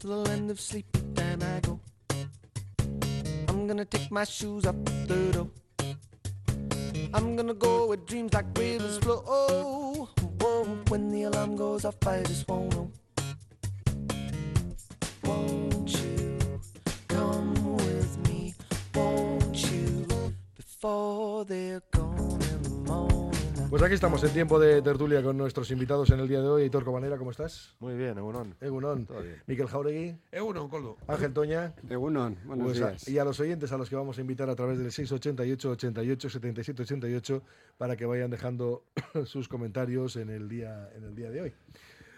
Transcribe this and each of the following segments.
to the land of sleep, then I go. I'm gonna take my shoes up the door. I'm gonna go where dreams like rivers flow. Whoa, when the alarm goes off, I just won't know. Pues aquí estamos en tiempo de tertulia con nuestros invitados en el día de hoy. Hitor Cobanera, ¿cómo estás? Muy bien, Egunon. Egunon. Todo bien. Miquel Jauregui. Egunon, Coldo. Ángel Toña. Egunon, buenos Pues a- días. y a los oyentes a los que vamos a invitar a través del 688 88 77 88 para que vayan dejando sus comentarios en el día en el día de hoy.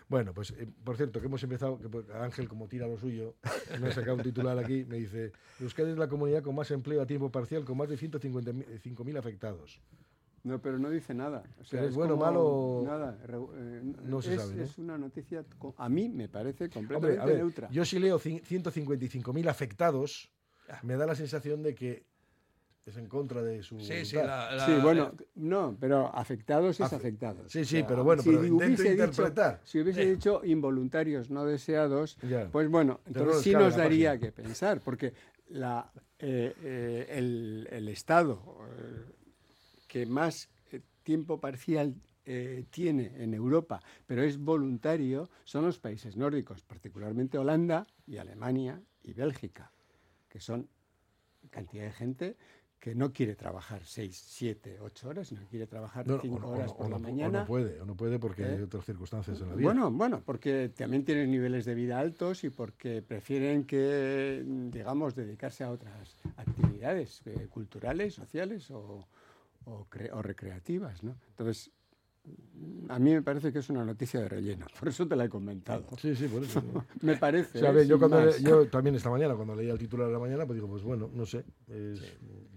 Bueno, pues eh, por cierto, que hemos empezado, que pues, Ángel como tira lo suyo, me ha sacado un titular aquí, me dice, Euskadi es la comunidad con más empleo a tiempo parcial, con más de 155.000 afectados. No, pero no dice nada. O sea, Pero es bueno, malo- Nada. eh, No se es, sabe, ¿no? es una noticia, a mí me parece Hombre, completamente a ver, neutra. yo si leo cin- 155.000 afectados, me da la sensación de que es en contra de su Sí, sí, voluntad. la, la- Sí, bueno, no, pero afectados es Afe- afectados. Sí, sí, pero bueno, pero intento hubiese dicho- interpretar. si hubiese dicho involuntarios no deseados, Ya. pues bueno, entonces sí nos daría página. que pensar, porque la, eh, eh, el, el Estado eh, que más eh, tiempo parcial eh, tiene en Europa, pero es voluntario, son los países nórdicos, particularmente Holanda y Alemania y Bélgica, que son cantidad de gente que no quiere trabajar 6, 7, 8 horas, sino que quiere trabajar No, no, 5 o no- horas por o la no- o mañana. no puede, o no puede porque hay ¿Eh? otras circunstancias en la vida. Bueno, bueno, porque también tienen niveles de vida altos y porque prefieren que, digamos, dedicarse a otras actividades eh, culturales, sociales o, o cre- o recreativas, ¿no? Entonces, a mí me parece que es una noticia de relleno, por eso te la he comentado. Sí, sí, por eso. Me parece. O sea, a ver, yo, cuando le- yo también esta mañana, cuando leía el titular de la mañana, pues digo, pues bueno, no sé, es,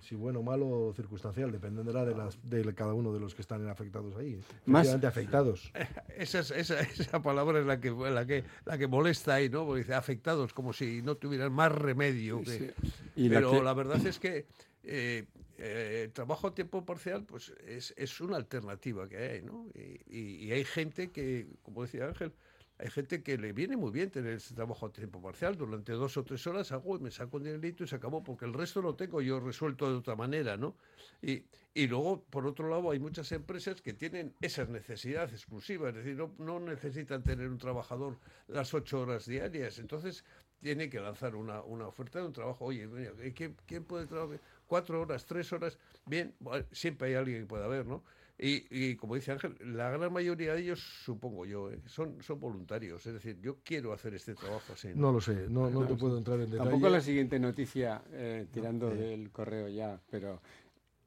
si bueno, malo o circunstancial, dependerá de, las, de cada uno de los que están afectados ahí. Más- afectados. esa, es- esa, esa palabra es la que, la, que, la que molesta ahí, ¿no? Porque dice afectados, como si no tuvieran más remedio. que- Sí. Y la Pero que- la verdad es que eh, eh, el trabajo a tiempo parcial pues es, es una alternativa que hay, ¿no? Y, hay gente que, como decía Ángel, hay gente que le viene muy bien tener ese trabajo a tiempo parcial. Durante dos o tres horas hago y me saco un dinerito y se acabó, porque el resto lo tengo yo resuelto de otra manera, ¿no? Y, y luego, por otro lado, hay muchas empresas que tienen esa necesidad exclusiva, es decir, no, no necesitan tener un trabajador las ocho horas diarias. Entonces, tiene que lanzar una, una oferta de un trabajo. Oye, ¿quién, quién puede trabajar? Cuatro horas, tres horas. Bien, bueno, siempre hay alguien que pueda ver, ¿no? Y, y como dice Ángel, la gran mayoría de ellos, supongo yo, ¿eh? son, son voluntarios. Es decir, yo quiero hacer este trabajo así. No lo sé, no, no te puedo entrar en detalle. Tampoco la siguiente noticia, eh, tirando del correo ya, pero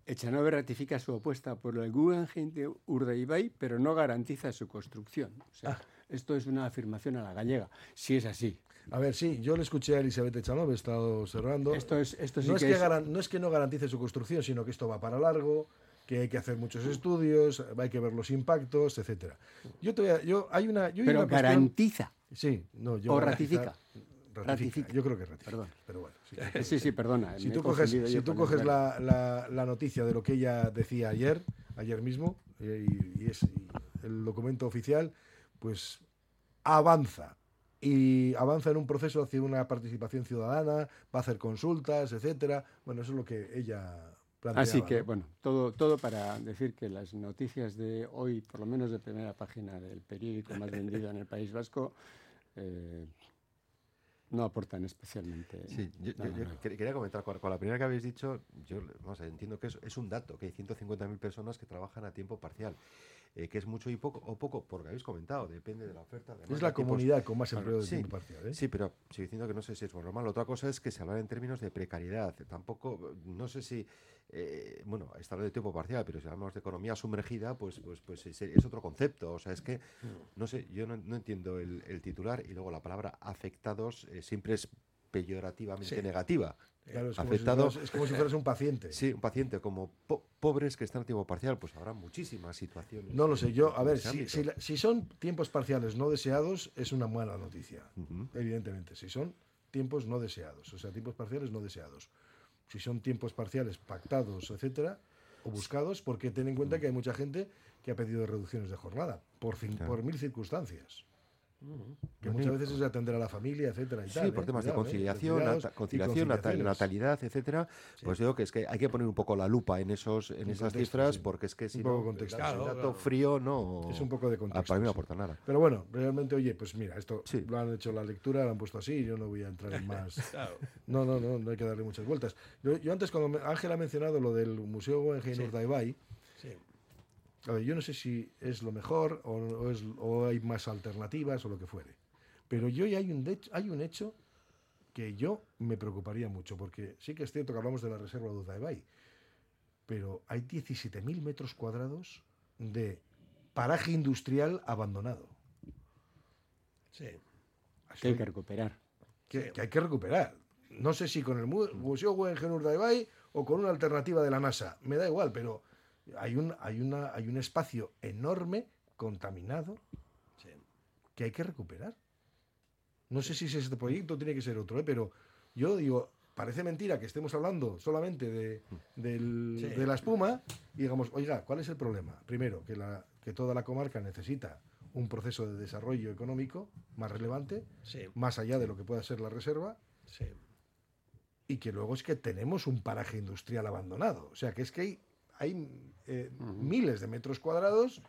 Echanove ratifica su apuesta por el Guggenheim de Urdaibai, pero no garantiza su construcción. O sea, Ah. esto es una afirmación a la gallega, si es así. A ver, sí, yo le escuché a Elizabeth Echanove, he estado observando. Esto es, esto sí no, es que que es- garan- no es que no garantice su construcción, sino que esto va para largo, que hay que hacer muchos estudios, hay que ver los impactos, etcétera. Yo te voy a- yo hay una, yo hay pero cuestión- garantiza. Sí, no, yo O ratifica. Ratifica. Ratifica. Yo creo que ratifica. Perdón. Pero bueno, sí. Sí, sí, perdona. Si tú coges, si tú coges la, la- la noticia de lo que ella decía ayer, ayer mismo, y, y es el documento oficial, pues avanza. Y avanza en un proceso hacia una participación ciudadana, va a hacer consultas, etcétera. Bueno, eso es lo que ella planteaba. Así que, ¿no? bueno, todo, todo para decir que las noticias de hoy, por lo menos de primera página del periódico más vendido en el País Vasco, eh, no aportan especialmente. Sí, yo, yo- yo quería comentar, con, con la primera que habéis dicho, yo vamos, a ver, entiendo que es, es un dato, que hay 150.000 personas que trabajan a tiempo parcial, eh, que es mucho y poco, o poco, porque habéis comentado, depende de la oferta. es demanda, la comunidad con más empleo de sí, tiempo parcial. ¿eh? Sí, pero sigo diciendo que no sé si es bueno o malo. Otra cosa es que se habla en términos de precariedad. Tampoco, no sé si, eh, bueno, está hablando de tiempo parcial, pero si hablamos de economía sumergida, pues, pues, pues es, es otro concepto. O sea, es que, no sé, yo no, no entiendo el, el titular y luego la palabra afectados eh, siempre es peyorativamente Sí. negativa. Claro, es como, si fueras, es como si fueras un paciente. Sí, un paciente como po- pobres que están a tiempo parcial, pues habrá muchísimas situaciones. No lo sé, yo, a ver, si, si si son tiempos parciales no deseados, es una mala noticia, evidentemente. Si son tiempos no deseados, o sea, tiempos parciales no deseados. Si son tiempos parciales pactados, etcétera, o buscados, porque ten en cuenta que hay mucha gente que ha pedido reducciones de jornada, por, fin, Claro. por mil circunstancias. Que muchas veces es atender a la familia, etcétera. Y Sí, tal, por ¿eh? temas de Cuidado, ¿eh? conciliación, cuidados nata- conciliación, nata- conciliaciones. natalidad, etcétera. Pues digo que es que hay que poner un poco la lupa en esos en esas contexto, cifras sí. porque es que si Un poco no, contexto. Claro, dato claro. frío no Es un poco de contexto. para mí no sí. aporta nada. Pero bueno, realmente, oye, pues mira, esto Sí. lo han hecho la lectura, lo han puesto así, yo no voy a entrar en más. Claro. No, no, no, no hay que darle muchas vueltas. Yo, yo antes, cuando Ángel ha mencionado lo del Museo Guggenheim Sí. Urdaibai, Sí. A ver, yo no sé si es lo mejor o, o es- o hay más alternativas o lo que fuere. Pero yo hay un, de- hay un hecho que yo me preocuparía mucho, porque sí que es cierto que hablamos de la reserva de Urdaibai, pero hay 17.000 metros cuadrados de paraje industrial abandonado. Sí. que hay que recuperar. que, que hay que recuperar. No sé si con el mu- Museo Guggenheim Urdaibai o con una alternativa de la NASA, me da igual, pero hay un, hay una, hay un espacio enorme contaminado Sí. que hay que recuperar. No sé si es este proyecto tiene que ser otro, ¿eh? pero yo digo, parece mentira que estemos hablando solamente de, del- Sí. de la espuma y digamos, oiga, ¿cuál es el problema? Primero, que, la, que toda la comarca necesita un proceso de desarrollo económico más relevante, Sí. más allá de lo que pueda ser la reserva, Sí. y que luego es que tenemos un paraje industrial abandonado. O sea, que es que hay, hay, eh, miles de metros cuadrados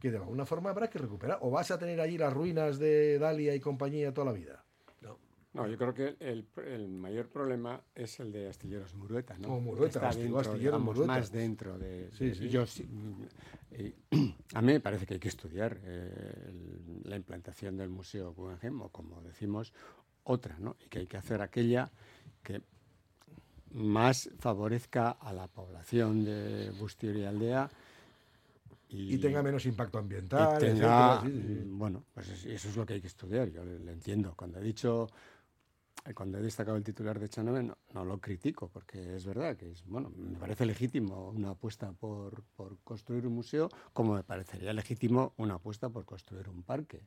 que de alguna forma habrá que recuperar. O vas a tener allí las ruinas de Dalia y compañía toda la vida. No. No, yo creo que el, el mayor problema es el de Astilleros Murueta, ¿no? Oh, Murueta, Está dentro, Astilleros digamos, Murueta. más dentro de... Sí, de- sí. Yo sí, a mí me parece que hay que estudiar eh, el- la implantación del Museo Guggenheim, o como decimos, otra, ¿no? Y que hay que hacer aquella que más favorezca a la población de Bustier y Aldea y, Y tenga menos impacto ambiental. tenga, etcétera. Sí, sí, sí. mm, bueno, pues es- eso es lo que hay que estudiar, yo le, le entiendo. Cuando he dicho, eh, cuando he destacado el titular de Chanove, no, no lo critico, porque es verdad que es, bueno, me parece legítimo una apuesta por, por construir un museo, como me parecería legítimo una apuesta por construir un parque.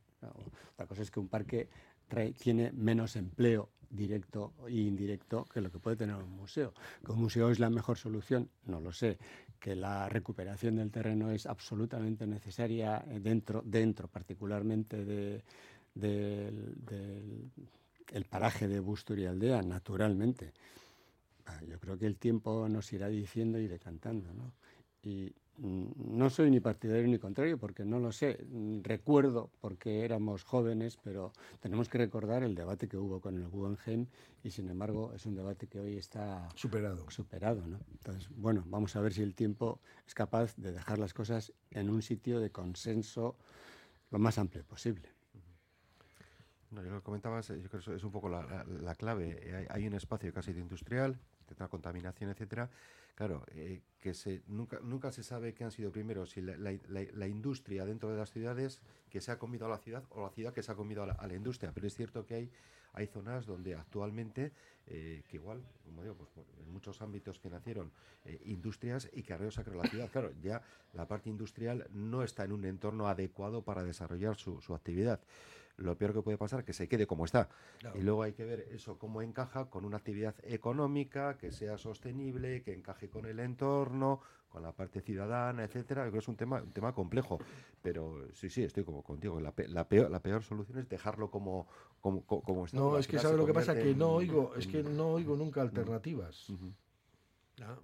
Otra cosa es que un parque trae- tiene menos empleo directo e indirecto que lo que puede tener un museo. ¿Que un museo es la mejor solución? No lo sé. Que la recuperación del terreno es absolutamente necesaria dentro, dentro particularmente de, del, del- el paraje de Bustur y Aldea, naturalmente. Ah, Yo creo que el tiempo nos irá diciendo y decantando, ¿no? Y no soy ni partidario ni contrario, porque no lo sé. Mm, Recuerdo, porque éramos jóvenes, pero tenemos que recordar el debate que hubo con el Guggenheim y, sin embargo, es un debate que hoy está Superado. superado, ¿no? Entonces, bueno, vamos a ver si el tiempo es capaz de dejar las cosas en un sitio de consenso lo más amplio posible. No, yo lo que comentabas, yo creo que eso es un poco la, la- la clave. Hay, hay un espacio casi de industrial, contaminación, etcétera. Claro, eh, que se, nunca, nunca se sabe qué han sido primero, si la, industria dentro de las ciudades que se ha comido a la ciudad o la ciudad que se ha comido a la, industria. Pero es cierto que hay, hay zonas donde actualmente, eh, que igual, como digo, pues, en muchos ámbitos que nacieron eh, industrias y ha creado la ciudad. Claro, ya la parte industrial no está en un entorno adecuado para desarrollar su actividad. Lo peor que puede pasar es que se quede como está. Claro. Y luego hay que ver eso cómo encaja con una actividad económica que sea sostenible, que encaje con el entorno, con la parte ciudadana, etcétera. Yo creo que es un tema, un tema complejo. Pero sí, sí, estoy como contigo. La, pe- la peor, la peor solución es dejarlo como, como, co- como está. No, es que al final sabe se lo que pasa, que no en- oigo, es que no oigo nunca alternativas. Ujú. Ah,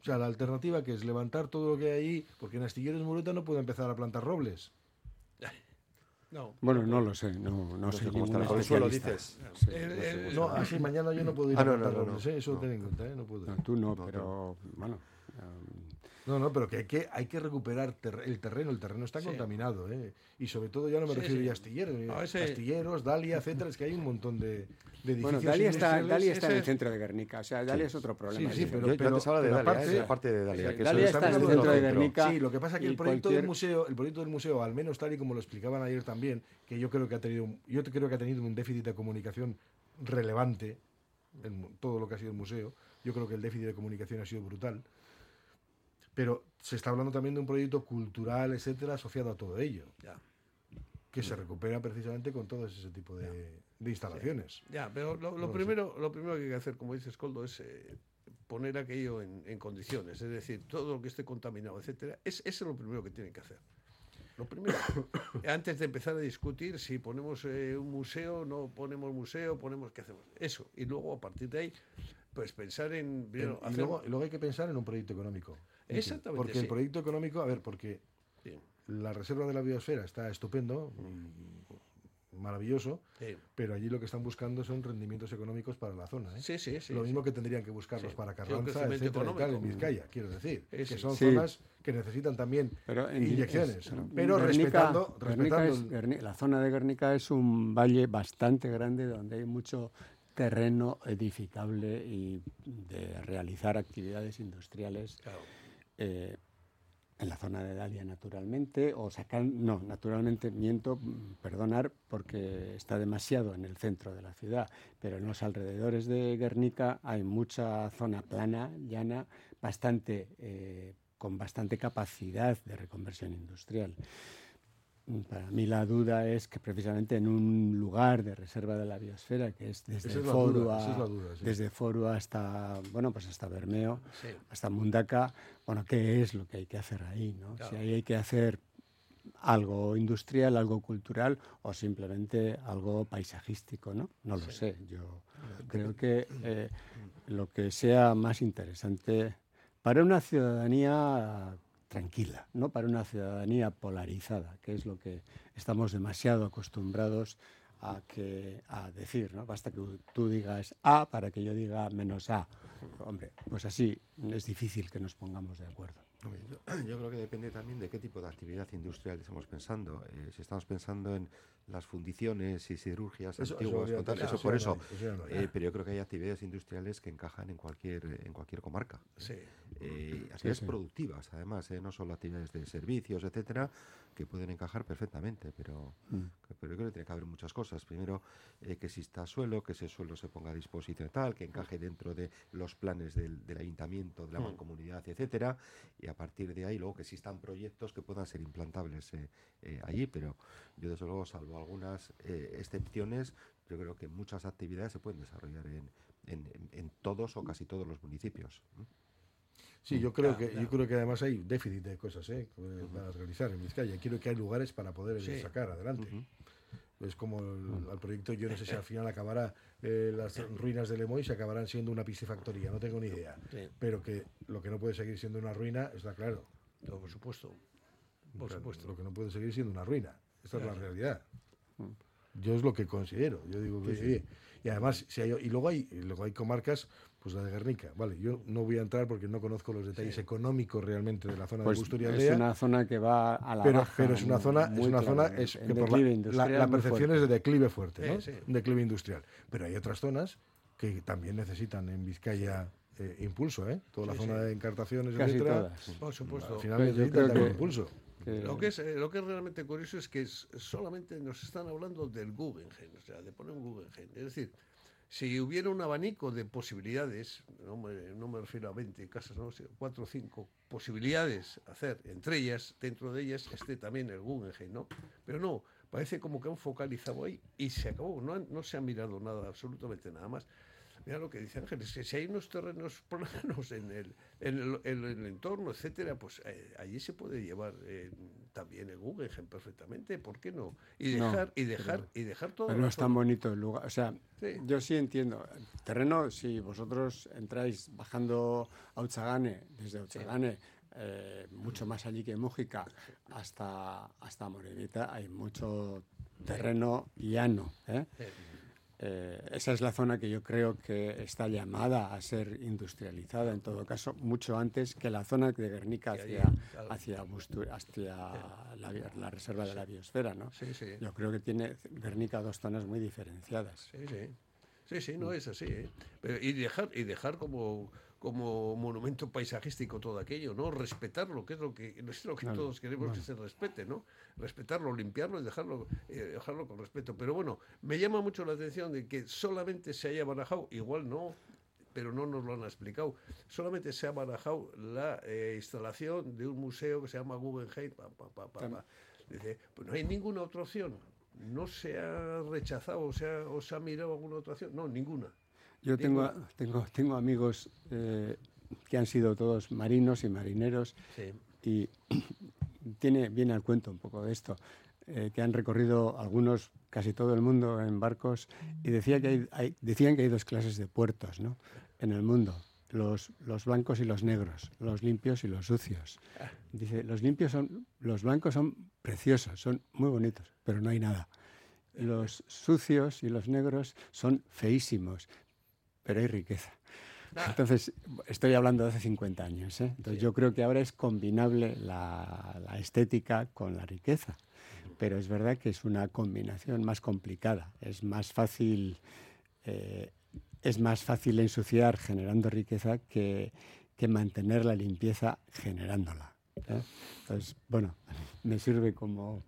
O sea, la alternativa que es levantar todo lo que hay ahí, porque en Astilleros Murueta no puede empezar a plantar robles. No. Bueno, no lo sé, no, no, sé cómo está ningún con el suelo, especialista. dices. Sí. El- no No, así mañana yo no puedo ir Ah, a no, no, no, no, ¿eh? eso no. ten en cuenta, ¿eh? no puedo. No, tú no, No, pero bueno. No, no, pero que hay que, hay que recuperar ter- el terreno. El terreno está Sí. contaminado, ¿eh? Y sobre todo ya no me Sí, refiero sí. a astilleros, eh, No, ese- astilleros, Dalia, etcétera. Es que hay un montón de, de edificios bueno, Dalia está. Dalia está en el centro de Guernica, o sea, Dalia es otro problema. Sí, sí, ese. pero- yo, hablaba de pero Dalia, aparte- ¿eh? parte de Dalia. Sí, que Dalia eso está en el centro de Guernica. Sí, lo que pasa es que el proyecto cualquier- del museo, el proyecto del museo, al menos tal y como lo explicaban ayer también, que yo creo que ha tenido, un- yo creo que ha tenido un déficit de comunicación relevante en todo lo que ha sido el museo. Yo creo que el déficit de comunicación ha sido brutal. Pero se está hablando también de un proyecto cultural, etcétera, asociado a todo ello, Ya. que se recupera precisamente con todo ese tipo de, de instalaciones. Ya, pero lo, primero, lo primero que hay que hacer, como dices, Coldo, es eh, poner aquello en, en condiciones. Es decir, todo lo que esté contaminado, etcétera, es, eso es lo primero que tienen que hacer. lo primero, antes de empezar a discutir si ponemos eh, un museo, no ponemos museo, ponemos qué hacemos. Eso. Y luego, a partir de ahí, pues pensar en... primero, y, hacer- luego, y luego hay que pensar en un proyecto económico. Exactamente, Porque sí. el proyecto económico, a ver, porque Sí, la reserva de la biosfera está estupendo, y maravilloso, sí. pero allí lo que están buscando son rendimientos económicos para la zona. ¿eh? Sí, sí, sí, lo sí. mismo que tendrían que buscarlos Sí. para Carranza, etcétera, y tal, en. Vizcaya, quiero decir, que son Sí. zonas que necesitan también Pero en- inyecciones, es- pero Guernica- respetando, respetando es- la zona de Guernica es un valle bastante grande donde hay mucho terreno edificable y de realizar actividades industriales Claro. Eh, en la zona de Dalia naturalmente, o sacar, no, naturalmente miento, perdonar, porque está demasiado en el centro de la ciudad, pero en los alrededores de Guernica hay mucha zona plana, llana, bastante, eh, con bastante capacidad de reconversión industrial. Para mí la duda es que precisamente en un lugar de reserva de la biosfera, que es desde es la Foru duda, a- esa es la duda, sí. desde hasta, bueno, pues hasta Bermeo, Sí. hasta Mundaca, bueno, ¿qué es lo que hay que hacer ahí? ¿no? Si ahí hay que hacer algo industrial, algo cultural o simplemente algo paisajístico, ¿no? No lo sé. Yo creo que eh, lo que sea más interesante para una ciudadanía tranquila, no para una ciudadanía polarizada, que es lo que estamos demasiado acostumbrados a, que, a decir, ¿no? Basta que tú digas A para que yo diga menos A. Hombre, pues así es difícil que nos pongamos de acuerdo. Yo, yo creo que depende también de qué tipo de actividad industrial estamos pensando. Eh, si estamos pensando en las fundiciones y Eso- eso antiguas, habría- o tal, eso eso por eso. no hay, eso. Eh, pero yo creo que hay actividades industriales que encajan en cualquier en cualquier comarca. Sí. Eh, actividades sí. productivas, además, eh, no solo actividades de servicios, etcétera, que pueden encajar perfectamente, pero, Mm. pero yo creo que tiene que haber muchas cosas. Primero, que exista suelo, que ese suelo se ponga a disposición tal, que encaje dentro de los planes del, del ayuntamiento, de la Mm. mancomunidad, etcétera, y a partir de ahí luego que existan proyectos que puedan ser implantables eh, eh, allí, pero yo desde luego, salvo algunas eh, excepciones, yo creo que muchas actividades se pueden desarrollar en, en- en- todos o casi todos los municipios. Sí, yo creo Claro, que claro. yo creo que además hay déficit de cosas ¿eh? para realizar en Vizcaya. Quiero que hay lugares para poder Sí. sacar adelante. Es como el, al proyecto, yo no sé si al final acabará eh, las ruinas de Lemoy, se acabarán siendo una piscifactoría, no tengo ni idea. Sí. Pero que lo que no puede seguir siendo una ruina está claro. No, por supuesto. Por supuesto. Lo que no puede seguir siendo una ruina. Esta es la realidad. Mm. Yo es lo que considero. Yo digo que, oye, y además, si hay, y luego hay, y luego hay comarcas, pues la de Guernica. Vale, yo no voy a entrar porque no conozco los detalles Sí. económicos realmente de la zona Pues de es Busturialdea. una zona que va a la pero, baja, pero es una zona, es una zona es que por la, industrial la, percepción es de declive fuerte, ¿no? Sí, sí. Declive industrial. Pero hay otras zonas que también necesitan en Vizcaya eh, impulso, ¿eh? Toda la zona sí. de encartaciones, Casi etcétera. todas. Por supuesto. Al final necesitan también que- impulso. Lo que, es, eh, lo que es realmente curioso es que es- solamente nos están hablando del Guggenheim, o sea, de poner un Guggenheim. Es decir, si hubiera un abanico de posibilidades, no me, refiero a 20 casas, no, sino 4 o 5 posibilidades hacer, entre ellas, dentro de ellas, esté también el Guggenheim, ¿no? Pero no, parece como que han focalizado ahí y se acabó, no, no se ha mirado nada, absolutamente nada más. Mira lo que dice Ángel, es que si hay unos terrenos planos en el, en el, en el entorno, etcétera, pues eh, allí se puede llevar eh, también el Guggenheim perfectamente, ¿por qué no? Y No, dejar, y dejar, y dejar todo. Pero no es tan bonito el lugar. O sea, Sí. yo sí entiendo. El terreno, si vosotros entráis bajando a Uchagane, desde Uchagane, eh, mucho más allí que Mújica, hasta, hasta Morenita, hay mucho terreno llano. ¿eh? Eh, esa es la zona que yo creo que está llamada a ser industrializada, en todo caso, mucho antes que la zona de Guernica hacia, hacia, la, la reserva de la biosfera. ¿no? Sí, sí. Yo creo que tiene Guernica dos zonas muy diferenciadas. Sí, sí. Sí, sí, no es así. ¿eh? Y dejar, y dejar como, como monumento paisajístico todo aquello, ¿no? Respetarlo, que es lo que, es lo que Claro, todos queremos que se respete, ¿no? Respetarlo, limpiarlo y dejarlo, eh, dejarlo con respeto. Pero bueno, me llama mucho la atención de que solamente se haya barajado, igual no, pero no nos lo han explicado. Solamente se ha barajado la eh, instalación de un museo que se llama Guggenheim. pa, pa, pa, pa, pa. Dice, pues no hay ninguna otra opción. No se ha rechazado o se ha, o se ha mirado alguna otra opción. No, ninguna. Yo tengo, tengo, tengo amigos eh, que han sido todos marinos y marineros Sí. y tiene, viene al cuento un poco de esto, eh, que han recorrido algunos, casi todo el mundo en barcos, y decía que hay, hay- decían que hay dos clases de puertos ¿no? en el mundo. Los, los blancos y los negros, los limpios y los sucios. Dice, los limpios son, los blancos son preciosos, son muy bonitos, pero no hay nada. Los sucios y los negros son feísimos, pero hay riqueza. Entonces, estoy hablando de hace 50 años. ¿eh? Entonces, yo creo que ahora es combinable la, la estética con la riqueza. Pero es verdad que es una combinación más complicada. Es más fácil, eh, es más fácil ensuciar generando riqueza que, que mantener la limpieza generándola. ¿Eh? Entonces, bueno, me sirve como,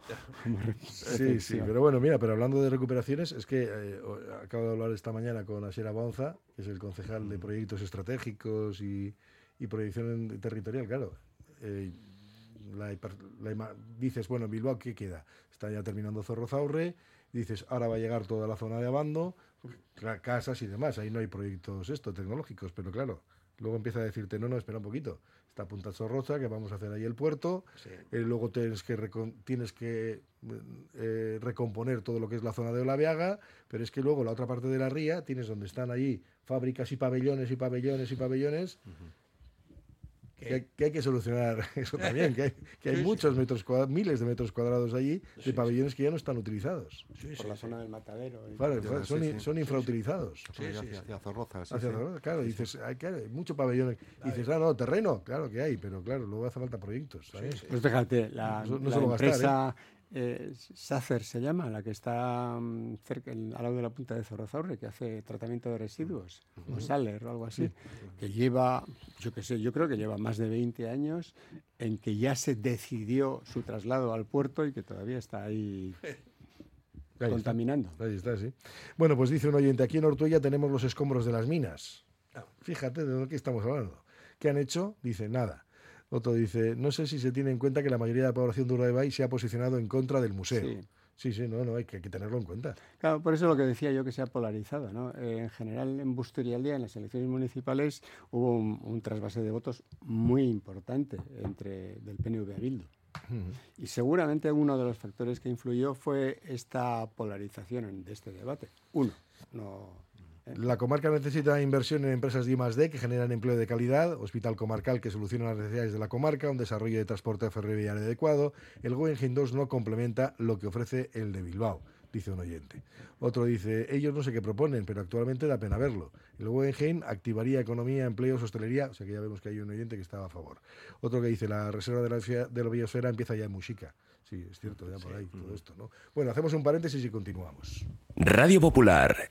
Sí, sí, pero bueno, mira, pero hablando de recuperaciones, es que eh, acabo de hablar esta mañana con Asiera Bonza, que es el concejal de proyectos estratégicos y, y proyección territorial, claro. eh, la la dices, bueno, Bilbao, ¿qué queda? Está ya terminando Zorrozaurre, dices, ahora va a llegar toda la zona de Abando, casas y demás, ahí no hay proyectos esto, tecnológicos, pero claro, luego empieza a decirte, no, no, espera un poquito, está Punta Zorroza, que vamos a hacer ahí el puerto, Sí. eh, luego tienes que, recon- tienes que eh, recomponer todo lo que es la zona de Olaveaga, pero es que luego la otra parte de la ría tienes donde están allí fábricas y pabellones y pabellones y pabellones, que, hay, que hay que solucionar eso también, que hay, que hay Sí, sí. muchos metros cuadrados, miles de metros cuadrados allí de Sí, pabellones que ya no están utilizados. Sí, por la sí. zona del matadero. Claro, son, sí, i- sí. son infrautilizados. Hacia, Zorroza, sí, Hacia sí. Zorroza, claro, dices, hay, que hay mucho pabellón. Y dices, ah, no, terreno, claro que hay, pero claro, luego hace falta proyectos. ¿sabes? Pues fíjate, la, No- no la gastar, ¿eh? Eh, Sacer se llama, la que está mm, cerca, en- al lado de la punta de Zorrozaurre, que hace tratamiento de residuos, o Saler o algo así, que lleva, yo qué sé, yo creo que lleva más de 20 años en que ya se decidió su traslado al puerto y que todavía está ahí Ahí está. contaminando. Ahí está, sí. Bueno, pues dice un oyente, aquí en Ortuella tenemos los escombros de las minas. Ah, Fíjate de lo que estamos hablando. ¿Qué han hecho? Dice, nada. Otro dice, no sé si se tiene en cuenta que la mayoría de la población de Urdaibai se ha posicionado en contra del museo. Sí. Sí, sí, no, no, hay que, hay que tenerlo en cuenta. Claro, por eso lo que decía yo que se ha polarizado. ¿no? Eh, en general, en Busturialdea, en las elecciones municipales, hubo un, un trasvase de votos muy importante entre del PNV a Bildu. Y seguramente uno de los factores que influyó fue esta polarización en- de este debate. Uno, no. La comarca necesita inversión en empresas de I+D que generan empleo de calidad, hospital comarcal que soluciona las necesidades de la comarca, un desarrollo de transporte ferroviario adecuado. El Guggenheim 2 no complementa lo que ofrece el de Bilbao, dice un oyente. Otro dice, ellos no sé qué proponen, pero actualmente da pena verlo. El Guggenheim activaría economía, empleos, hostelería, o sea que ya vemos que hay un oyente que estaba a favor. Otro que dice, la reserva de la, fia- de la biosfera empieza ya en Muxica. Sí, es cierto, ya por ahí, todo esto, ¿no? Bueno, hacemos un paréntesis y continuamos. Radio Popular,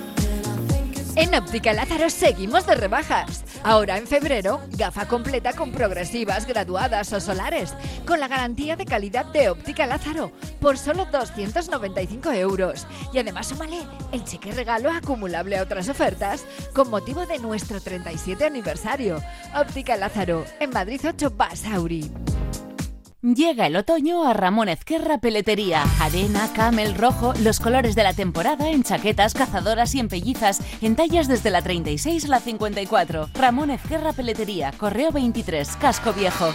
En Óptica Lázaro seguimos de rebajas. Ahora en febrero, gafa completa con progresivas, graduadas o solares, con la garantía de calidad de Óptica Lázaro, por solo 295 euros. Y además súmale el cheque regalo acumulable a otras ofertas con motivo de nuestro 37 aniversario. Óptica Lázaro, en Madrid 8 Basauri. Llega el otoño a Ramón Ezquerra Peletería. Arena, camel, rojo, los colores de la temporada en chaquetas, cazadoras y en pellizas, en tallas desde la 36 a la 54. Ramón Ezquerra Peletería, Correo 23, Casco Viejo.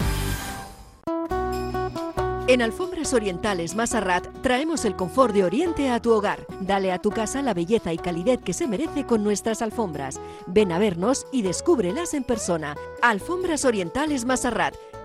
En Alfombras Orientales Masarrat traemos el confort de Oriente a tu hogar. Dale a tu casa la belleza y calidez que se merece con nuestras alfombras. Ven a vernos y descúbrelas en persona. Alfombras Orientales Masarrat,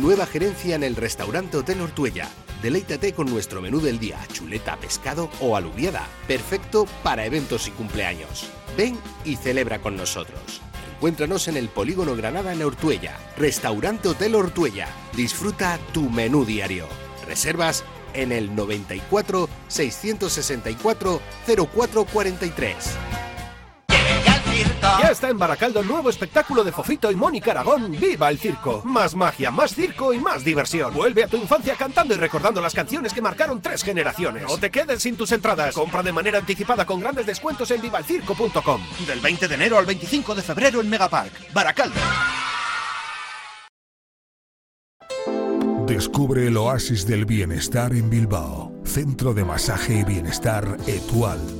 Nueva gerencia en el restaurante Hotel Ortuella. Deleítate con nuestro menú del día, chuleta, pescado o alubiada. Perfecto para eventos y cumpleaños. Ven y celebra con nosotros. Encuéntranos en el Polígono Granada en Ortuella. Restaurante Hotel Ortuella. Disfruta tu menú diario. Reservas en el 94 664 0443. Está en Baracaldo el nuevo espectáculo de Fofito y Mónica Aragón, ¡Viva el Circo! Más magia, más circo y más diversión. Vuelve a tu infancia cantando y recordando las canciones que marcaron tres generaciones. No te quedes sin tus entradas. Compra de manera anticipada con grandes descuentos en vivalcirco.com. Del 20 de enero al 25 de febrero en Megapark, Baracaldo. Descubre el oasis del bienestar en Bilbao. Centro de masaje y bienestar Etual.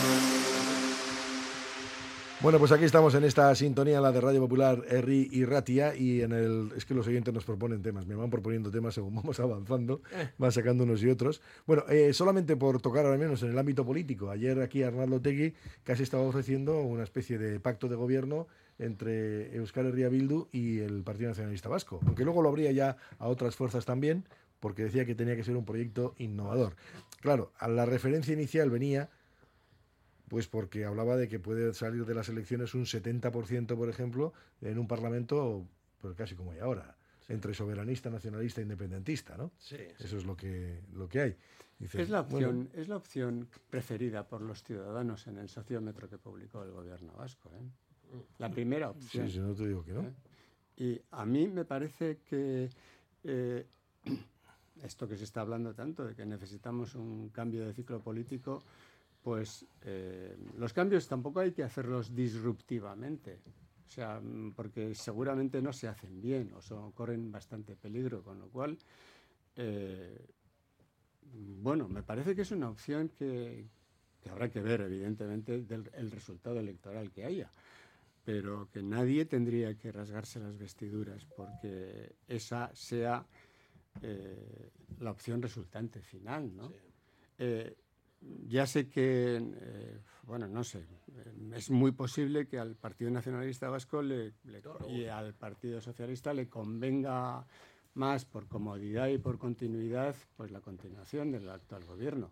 Bueno, pues aquí estamos en esta sintonía, la de Radio Popular, Erri y Ratia, y en el es que los oyentes nos proponen temas, me van proponiendo temas según vamos avanzando, van sacando unos y otros. Bueno, eh, solamente por tocar al menos en el ámbito político, ayer aquí Arnaldo Tegui casi estaba ofreciendo una especie de pacto de gobierno entre Euskal Herria Bildu y el Partido Nacionalista Vasco, aunque luego lo habría ya a otras fuerzas también, porque decía que tenía que ser un proyecto innovador. Claro, a la referencia inicial venía pues porque hablaba de que puede salir de las elecciones un 70%, por ejemplo, en un parlamento, pues casi como hay ahora, entre soberanista, nacionalista e independentista, ¿no? Sí, sí. Eso es lo que, lo que hay. Es la, opción, bueno, es la opción preferida por los ciudadanos en el sociómetro que publicó el gobierno vasco. ¿eh? La primera opción. Sí, sí, no te digo que no. ¿eh? Y a mí me parece que eh, esto que se está hablando tanto, de que necesitamos un cambio de ciclo político, pues eh, los cambios tampoco hay que hacerlos disruptivamente. O sea, mm, porque seguramente no se hacen bien o son, corren bastante peligro, con lo cual, eh, bueno, me parece que es una opción que, que habrá que ver, evidentemente, del el resultado electoral que haya pero que nadie tendría que rasgarse las vestiduras porque esa sea eh, la opción resultante final, ¿no? Eh, ya sé que, eh, bueno, no sé, es muy posible que al Partido Nacionalista Vasco le, le- y al Partido Socialista le convenga más por comodidad y por continuidad, pues la continuación del actual gobierno.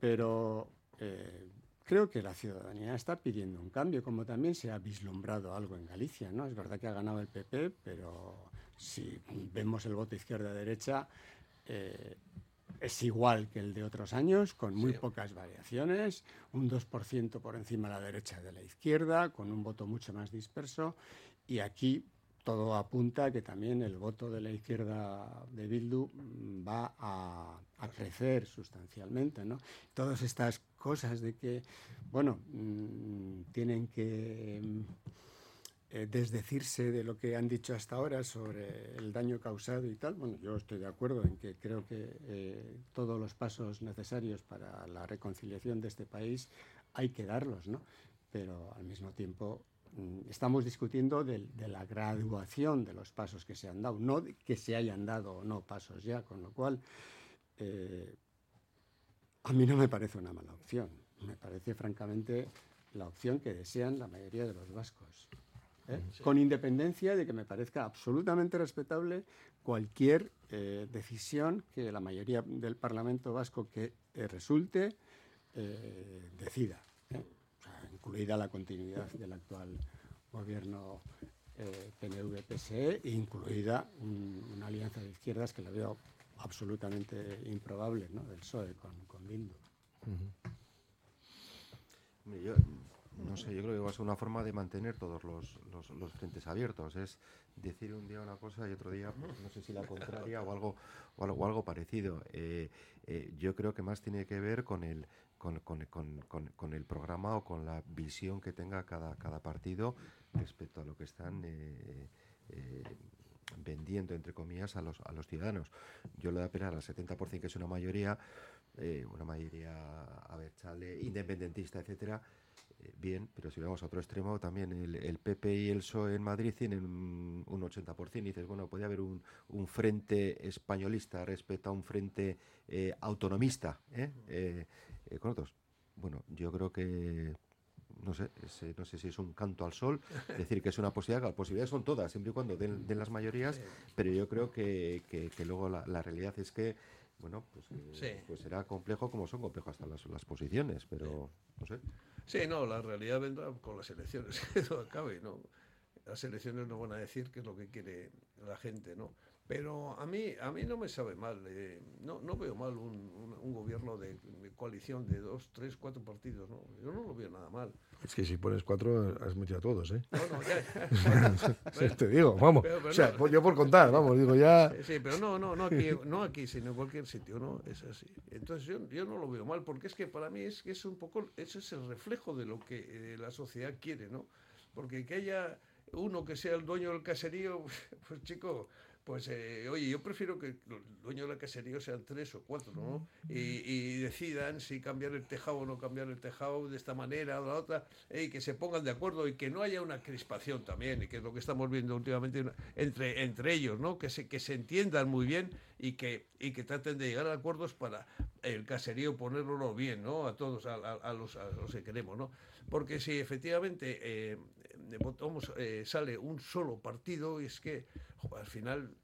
Pero eh, creo que la ciudadanía está pidiendo un cambio, como también se ha vislumbrado algo en Galicia, ¿no? Es verdad que ha ganado el PP, pero si vemos el voto izquierda-derecha, eh, es igual que el de otros años, con muy pocas variaciones, un 2% por encima a la derecha de la izquierda, con un voto mucho más disperso, y aquí todo apunta a que también el voto de la izquierda de Bildu mm, va a, a crecer sustancialmente. ¿no? Todas estas cosas de que, bueno, mm, tienen que mm, eh, desdecirse de lo que han dicho hasta ahora sobre el daño causado y tal. Bueno, yo estoy de acuerdo en que creo que eh, todos los pasos necesarios para la reconciliación de este país hay que darlos, ¿no? Pero al mismo tiempo mm, estamos discutiendo de, la graduación de los pasos que se han dado, no de que se hayan dado o no pasos ya, con lo cual eh, a mí no me parece una mala opción. Me parece francamente la opción que desean la mayoría de los vascos. ¿Eh? Con independencia de que me parezca absolutamente respetable cualquier eh, decisión que la mayoría del Parlamento vasco que eh, resulte eh, decida, ¿eh? O sea, incluida la continuidad del actual gobierno eh, PNV-PSE incluida un- una alianza de izquierdas que la veo absolutamente improbable, ¿no? del PSOE con, con Bildu. Hombre, yo- no sé, yo creo que va a ser una forma de mantener todos los, los, los frentes abiertos. Es decir un día una cosa y otro día, pues, no sé si la contraria o algo, o algo, o algo parecido. Eh, eh, yo creo que más tiene que ver con el, con, con- con- con- el programa o con la visión que tenga cada, cada partido respecto a lo que están eh, vendiendo, entre comillas, a los, a los ciudadanos. Yo le doy a apelar al 70%, que es una mayoría, una mayoría, a ver, chale, independentista, etcétera, bien, pero si vamos a otro extremo, también el, el PP y el PSOE en Madrid tienen un, un 80%. Y dices, bueno, puede haber un, un frente españolista respecto a un frente eh, autonomista ¿eh? Eh, eh, con otros. Bueno, yo creo que no sé, es, eh, no sé si es un canto al sol, decir que es una posibilidad, las posibilidades son todas, siempre y cuando den, den las mayorías, pero yo creo que, que- que luego la, la realidad es que, bueno, pues, eh, Sí. pues será complejo como son complejas hasta las, las posiciones, pero no sé. Sí, no, la realidad vendrá con las elecciones, que todo acabe, ¿no? Las elecciones no van a decir qué es lo que quiere la gente, ¿no? Pero a mí, a mí no me sabe mal, eh, no, no veo mal un, un- un gobierno de, de coalición de dos, tres, cuatro partidos, ¿no? Yo no lo veo nada mal. Es que si pones cuatro, has metido a todos, ¿eh? No, no, ya. Sí, te digo, vamos. Pero- pero o sea, no. yo por contar, vamos, digo ya. Sí, pero no, no, no aquí, no aquí, sino en cualquier sitio, ¿no? Es así. Entonces yo, yo no lo veo mal, porque es que para mí es que es un poco, ese es el reflejo de lo que eh, la sociedad quiere, ¿no? Porque que haya uno que sea el dueño del caserío, pues chico, pues eh, oye, yo prefiero que el dueño del caserío sean tres o cuatro, ¿no? Y, y decidan si cambiar el tejado o no cambiar el tejado de esta manera o de la otra, eh, y que se pongan de acuerdo y que no haya una crispación también, y que es lo que estamos viendo últimamente entre, entre ellos, ¿no? Que se, que se entiendan muy bien y que, y que traten de llegar a acuerdos para el caserío ponerlo bien, ¿no? A todos, a, a- a los, a los que queremos, ¿no? Porque si efectivamente eh, votamos, eh, sale un solo partido, y es que jo, al final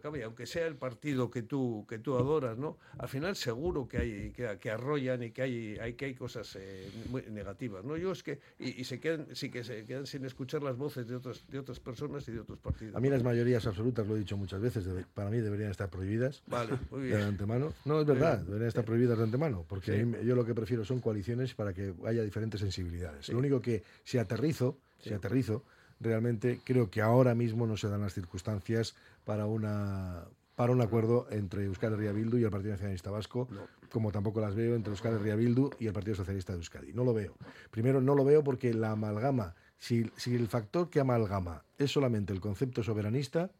cabe, aunque sea el partido que tú que tú adoras, ¿no? Al final seguro que hay que, que arrollan y que hay, hay que hay cosas eh, muy negativas, ¿no? Yo es que y, y se quedan sí que se quedan sin escuchar las voces de otras de otras personas y de otros partidos. A mí las mayorías absolutas, lo he dicho muchas veces, debe- para mí deberían estar prohibidas Vale, muy de bien. antemano. No, es verdad, deberían estar prohibidas de antemano, porque Sí. mí yo lo que prefiero son coaliciones para que haya diferentes sensibilidades. Sí. Lo único que si aterrizo, si aterrizo, realmente creo que ahora mismo no se dan las circunstancias para una para un acuerdo entre Euskal Herria Bildu y el Partido Nacionalista Vasco, como tampoco las veo entre Euskal Herria Bildu y el Partido Socialista de Euskadi. No lo veo. Primero, no lo veo porque la amalgama, si, si el factor que amalgama es solamente el concepto soberanista,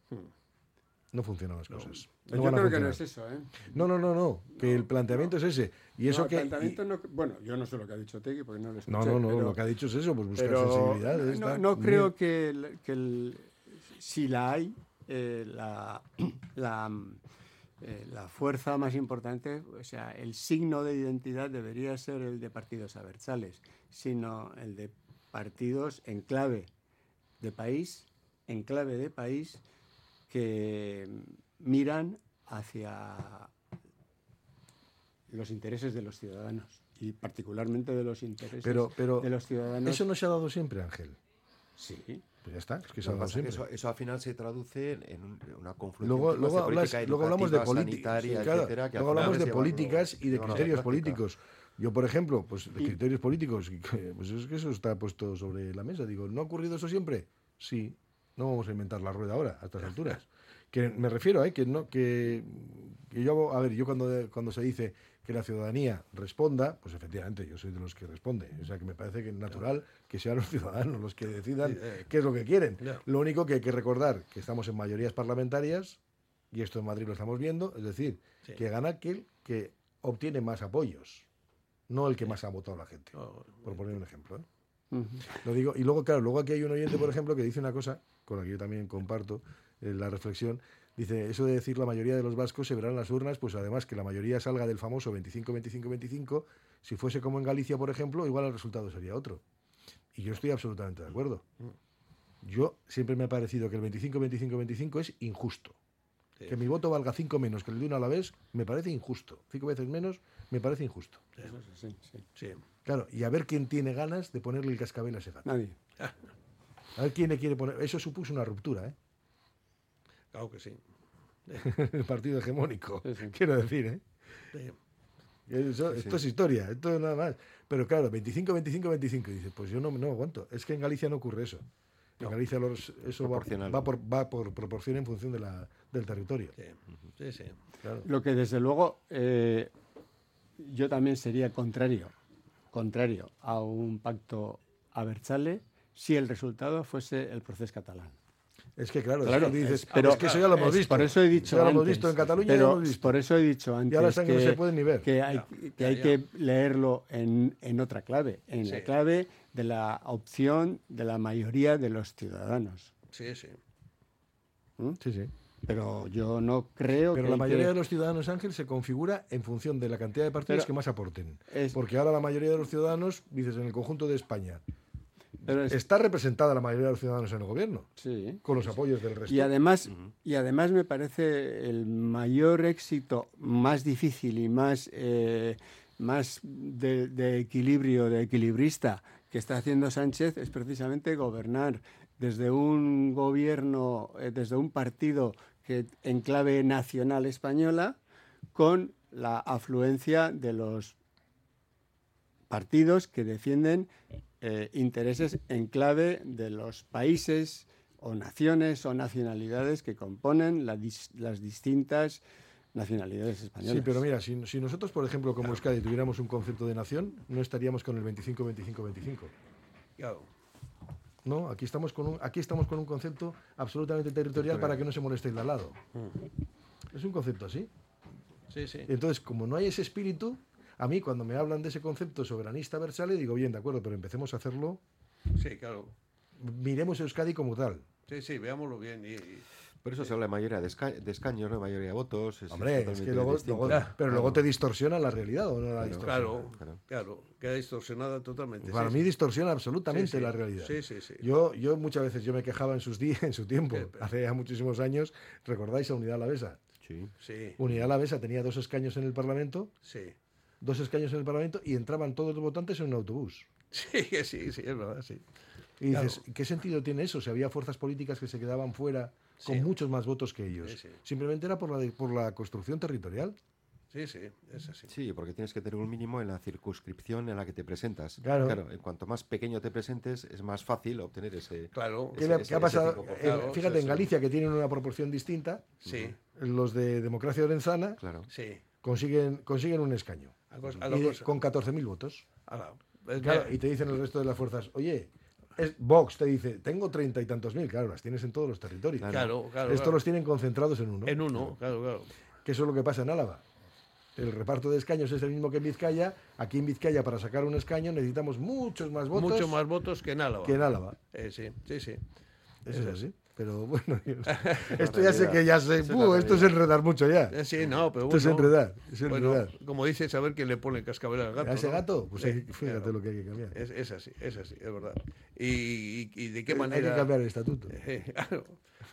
no funcionan las cosas. Yo No van a creo que no es eso, ¿eh? No, no, no, no, que el planteamiento es ese. Y eso No, el que... planteamiento no- bueno, yo no sé lo que ha dicho Tegui porque no lo escuché. No, no, no, pero- lo que ha dicho es eso, pues buscar sensibilidades. No, no creo que, el- que el- si la hay, eh, la, la, eh, la fuerza más importante, o sea, el signo de identidad debería ser el de partidos abertzales, sino el de partidos en clave de país, en clave de país, que miran hacia los intereses de los ciudadanos y particularmente de los intereses Pero, pero de los ciudadanos. eso no se ha dado siempre, Ángel. Sí. Pues ya está, es que se ha dado siempre. eso, eso al final se traduce en un- una confluencia Luego, de luego, hablas- política luego hablamos de políticas, sanitaria, claro, etcétera, que luego hablamos de políticas y de criterios políticos. Yo, por ejemplo, pues de criterios políticos, pues es que eso está puesto sobre la mesa. Digo, ¿no ha ocurrido eso siempre? Sí, no vamos a inventar la rueda ahora, a estas alturas. Que me refiero, ¿eh? que no, que, que yo, hago- a ver, yo cuando, cuando se dice que la ciudadanía responda, pues efectivamente yo soy de los que responde. O sea que me parece que es natural que sean los ciudadanos los que decidan eh. qué es lo que quieren. Lo único que hay que recordar que estamos en mayorías parlamentarias, y esto en Madrid lo estamos viendo, es decir, Sí. que gana aquel que obtiene más apoyos, no el que más ha votado la gente. Oh, Por poner un ejemplo. ¿eh? Lo digo, y luego, claro, luego aquí hay un oyente, por ejemplo, que dice una cosa con la que yo también comparto eh, la reflexión. Dice, eso de decir la mayoría de los vascos se verán en las urnas, pues además que la mayoría salga del famoso 25-25-25, si fuese como en Galicia, por ejemplo, igual el resultado sería otro. Y yo estoy absolutamente de acuerdo. Yo siempre me ha parecido que el 25-25-25 es injusto. Que mi voto valga 5 menos que el de uno a la vez, me parece injusto. 5 veces menos, me parece injusto. Sí, sí. Sí. Claro, y a ver quién tiene ganas de ponerle el cascabel a ese gato. Nadie. A ver quién le quiere poner. Eso supuso una ruptura, ¿eh? Claro que sí. el partido hegemónico. Sí, sí. Quiero decir, ¿eh? Sí. Eso- Sí, sí. Esto es historia, esto es nada más. Pero claro, 25, 25, 25. Y dices, pues yo no, no aguanto. Es que en Galicia no ocurre eso. En. Galicia los- eso va, por, va por proporción en función de la, del territorio. Sí, sí. Claro. Lo que desde luego eh, yo también sería contrario, contrario a un pacto a Berchale si el resultado fuese el proceso catalán. Es que claro, es Claro, que dices, es- pero es que eso ya lo hemos es- visto. Por eso he dicho Ya lo hemos antes, visto en Cataluña, ya pero lo hemos visto. Por eso he dicho antes ahora están que no se pueden ni ver. que hay, Ya, que, ya, hay ya. que leerlo en, en otra clave, en Sí. la clave de la opción de la mayoría de los ciudadanos. Sí, sí. ¿Mm? Sí, sí. Pero yo no creo Pero que la mayoría que- de los ciudadanos, Ángel, se configura en función de la cantidad de partidos Pero que más aporten. es- Porque ahora la mayoría de los ciudadanos, dices, en el conjunto de España, es- está representada la mayoría de los ciudadanos en el gobierno, Sí. con los apoyos del resto. Y además, y además me parece el mayor éxito, más difícil y más, eh, más de, de equilibrio, de equilibrista que está haciendo Sánchez es precisamente gobernar desde un gobierno, eh, desde un partido que en clave nacional española, con la afluencia de los partidos que defienden eh, intereses en clave de los países o naciones o nacionalidades que componen la dis- las distintas nacionalidades españolas. Sí, pero mira, si, si nosotros, por ejemplo, como Euskadi, tuviéramos un concepto de nación, no estaríamos con el 25-25-25. Claro. No, aquí estamos con un, aquí estamos con un concepto absolutamente territorial para que no se moleste el al lado. Es un concepto así. Sí, sí. Entonces, como no hay ese espíritu, a mí cuando me hablan de ese concepto soberanista versale, digo, bien, de acuerdo, pero empecemos a hacerlo, Sí, claro. miremos Euskadi como tal. Sí, sí, veámoslo bien. Y, y- Por eso se habla de mayoría de, esca- de escaños, no de mayoría de votos. es Hombre, es que luego, pero luego te distorsiona la realidad o no la Claro, distorsiona. Claro, claro, queda distorsionada totalmente. Para sí, mí sí. distorsiona absolutamente Sí, sí. la realidad. Sí, sí, sí. Yo, yo muchas veces yo me quejaba en sus días, en su tiempo, Sí, pero- hace ya muchísimos años, ¿recordáis a Unidad Alavesa? Sí. Sí, Unidad Alavesa tenía dos escaños en el Parlamento, sí. Dos escaños en el Parlamento y entraban todos los votantes en un autobús. Sí, que sí, sí, es verdad, sí. Y Claro. dices, ¿qué sentido tiene eso? Si había fuerzas políticas que se quedaban fuera con Sí. muchos más votos que ellos. Sí, sí. Simplemente era por la, de- por la construcción territorial. Sí, sí, es así. Sí, porque tienes que tener un mínimo en la circunscripción en la que te presentas. Claro. en cuanto más pequeño te presentes, es más fácil obtener ese. Claro. ¿Qué, ese- le- ese- qué ha pasado? 5%. En- Claro, fíjate, en. Galicia, que tienen una proporción distinta, Sí, los de Democracia Orenzana Claro. sí. consiguen, consiguen un escaño. A cos- a Y cosa. con 14.000 votos. Es Claro, y te dicen el resto de las fuerzas, oye, es, Vox te dice, tengo treinta y tantos mil, claro, las tienes en todos los territorios. Claro, claro. Estos claro. los tienen concentrados en uno. En uno, claro, claro. Que eso es lo que pasa en Álava. El reparto de escaños es el mismo que en Vizcaya. Aquí en Vizcaya, para sacar un escaño, necesitamos muchos más votos Mucho más votos que en Álava. que en Álava. Eh, sí, sí, sí. Eso es así. Pero bueno, esto ya sé que ya la ¡buh! esto es enredar mucho ya. Eh, Sí, no, pero Esto es bueno. enredar, es bueno, enredar. como dices, a ver quién le pone el cascabel al gato. ¿A ese ¿no? gato? Pues Sí, hay- fíjate claro. lo que hay que cambiar. Es, es así, es así, es verdad. Y, de qué Eh, Hay manera. que cambiar el estatuto. Eh, claro.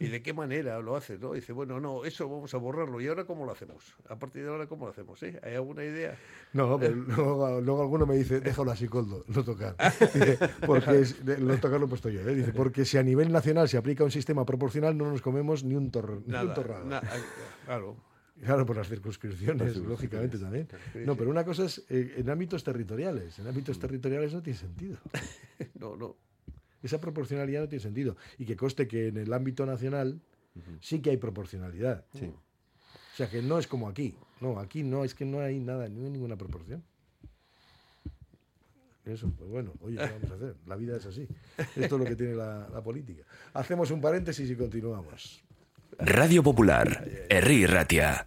¿Y de qué manera lo hace? ¿no? Dice, bueno, no, eso vamos a borrarlo. ¿Y ahora cómo lo hacemos? A partir de ahora, ¿cómo lo hacemos? eh? ¿Hay alguna idea? No, pero luego, luego alguno me dice, déjalo así, Coldo, no tocar. Dice, porque es, no tocar lo he puesto yo, ¿eh? Dice, porque si a nivel nacional se aplica un sistema proporcional, no nos comemos ni un, tor, ni un Nada, torrado. na- claro. Claro, por las circunscripciones, Las lógicamente también. No, pero una cosa es eh, en ámbitos territoriales. En ámbitos territoriales no tiene sentido. No, no. Esa proporcionalidad no tiene sentido. Y que coste que en el ámbito nacional sí que hay proporcionalidad. Sí. O sea, que no es como aquí. No, aquí no, es que no hay nada, no hay ninguna proporción. Eso, pues bueno, oye, ¿qué vamos a hacer? La vida es así. Esto es lo que tiene la, la política. Hacemos un paréntesis y continuamos. Radio Popular, Herri Ratia.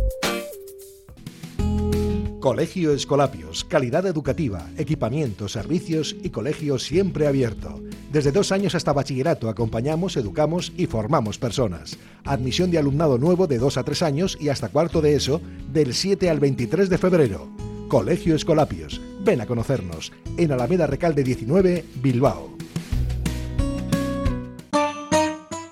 Colegio Escolapios, calidad educativa, equipamiento, servicios y colegio siempre abierto. Desde dos años hasta bachillerato acompañamos, educamos y formamos personas. Admisión de alumnado nuevo de 2 a 3 años y hasta cuarto de eso del 7 al 23 de febrero. Colegio Escolapios. Ven a conocernos en Alameda Recalde 19, Bilbao.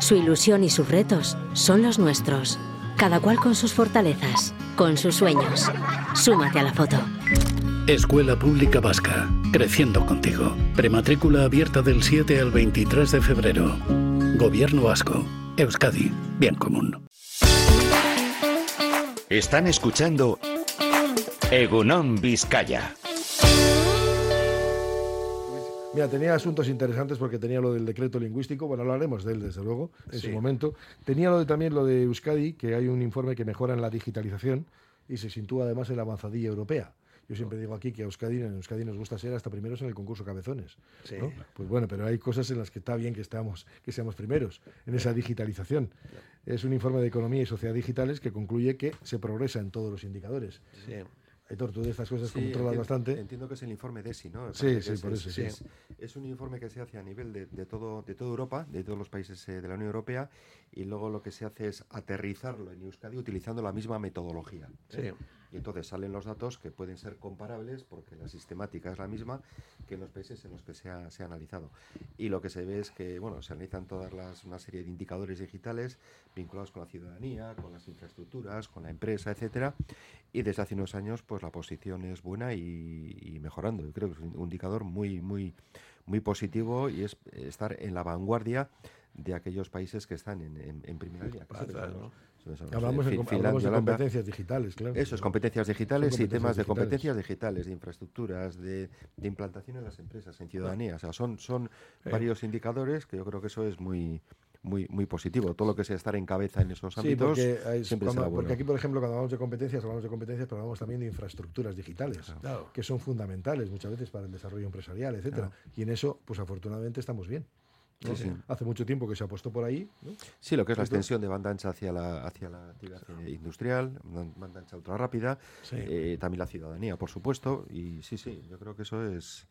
Su ilusión y sus retos son los nuestros. Cada cual con sus fortalezas, con sus sueños. Súmate a la foto. Escuela Pública Vasca, creciendo contigo. Prematrícula abierta del 7 al 23 de febrero. Gobierno Vasco. Euskadi, bien común. Están escuchando Egunon Vizcaya. Mira, tenía asuntos interesantes porque tenía lo del decreto lingüístico, bueno, hablaremos de él desde luego en Sí. su momento. Tenía lo de, también lo de Euskadi, que hay un informe que mejora en la digitalización y se sitúa además en la avanzadilla europea. Yo siempre digo aquí que a Euskadi, en Euskadi nos gusta ser hasta primeros en el concurso Cabezones. Sí. ¿no? Pues bueno, pero hay cosas en las que está bien que, estamos, que seamos primeros en esa digitalización. Es un informe de economía y sociedad digitales que concluye que se progresa en todos los indicadores. Sí. Aitor, tú de estas cosas Sí, controlas entiendo- bastante. Entiendo que es el informe DESI, ¿no? Sí, sí, es- por es- eso, sí. Es, es un informe que se hace a nivel de, de todo, de toda Europa, de todos los países eh, de la Unión Europea, y luego lo que se hace es aterrizarlo en Euskadi utilizando la misma metodología. ¿eh? Sí. Y entonces salen los datos que pueden ser comparables porque la sistemática es la misma que en los países en los que se ha, se ha analizado. Y lo que se ve es que, bueno, se analizan todas las, una serie de indicadores digitales vinculados con la ciudadanía, con las infraestructuras, con la empresa, etcétera. Y desde hace unos años, pues la posición es buena y, y mejorando. Yo creo que es un indicador muy, muy, muy positivo y es estar en la vanguardia de aquellos países que están en, en- en primera línea. Claro. Hablamos, en hablamos de Holanda. competencias digitales, claro. Eso es, competencias digitales y temas de competencias digitales, de infraestructuras, de, de implantación en las empresas, en ciudadanía. O sea, son, son Sí. varios indicadores que yo creo que eso es muy muy muy positivo. Todo lo que sea estar en cabeza en esos Sí, ámbitos porque, hay- siempre cuando- será bueno. porque aquí, por ejemplo, cuando hablamos de competencias, hablamos de competencias, pero hablamos también de infraestructuras digitales, Claro. que son fundamentales muchas veces para el desarrollo empresarial, etcétera. Y en eso, pues afortunadamente estamos bien. ¿no? Sí, sí. Hace mucho tiempo que se apostó por ahí. ¿no? Sí, lo que es la extensión de banda ancha hacia la, hacia la actividad eh, industrial, ban- banda ancha ultra rápida, Sí. eh, también la ciudadanía, por supuesto, y sí, sí, yo creo que eso es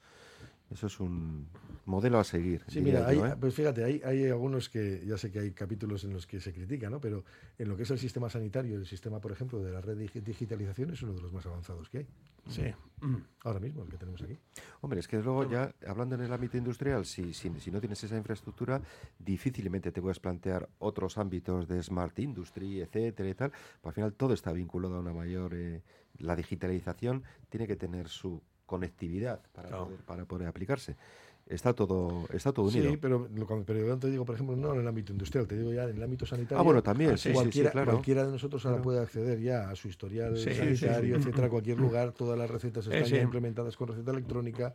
eso es un modelo a seguir. Sí, mira, hay- yo, ¿eh? pues fíjate, hay, hay algunos que, ya sé que hay capítulos en los que se critica, ¿no? pero en lo que es el sistema sanitario, el sistema, por ejemplo, de la red de digi- digitalización es uno de los más avanzados que hay. Sí. Ahora mismo, el que tenemos aquí. Hombre, es que luego ya, hablando en el ámbito industrial, si, si, si no tienes esa infraestructura, difícilmente te puedes plantear otros ámbitos de smart industry, etcétera y tal. Pues al final todo está vinculado a una mayor... eh, la digitalización tiene que tener su conectividad para, poder, para poder aplicarse. Está todo, está todo unido. Sí, pero, pero yo te digo, por ejemplo, no en el ámbito industrial, te digo ya en el ámbito sanitario. Ah, bueno, también, sí, sí, sí, cualquiera, claro. cualquiera de nosotros ahora Claro. puede acceder ya a su historial sanitario, etcétera, cualquier lugar. Todas las recetas están ya implementadas con receta electrónica.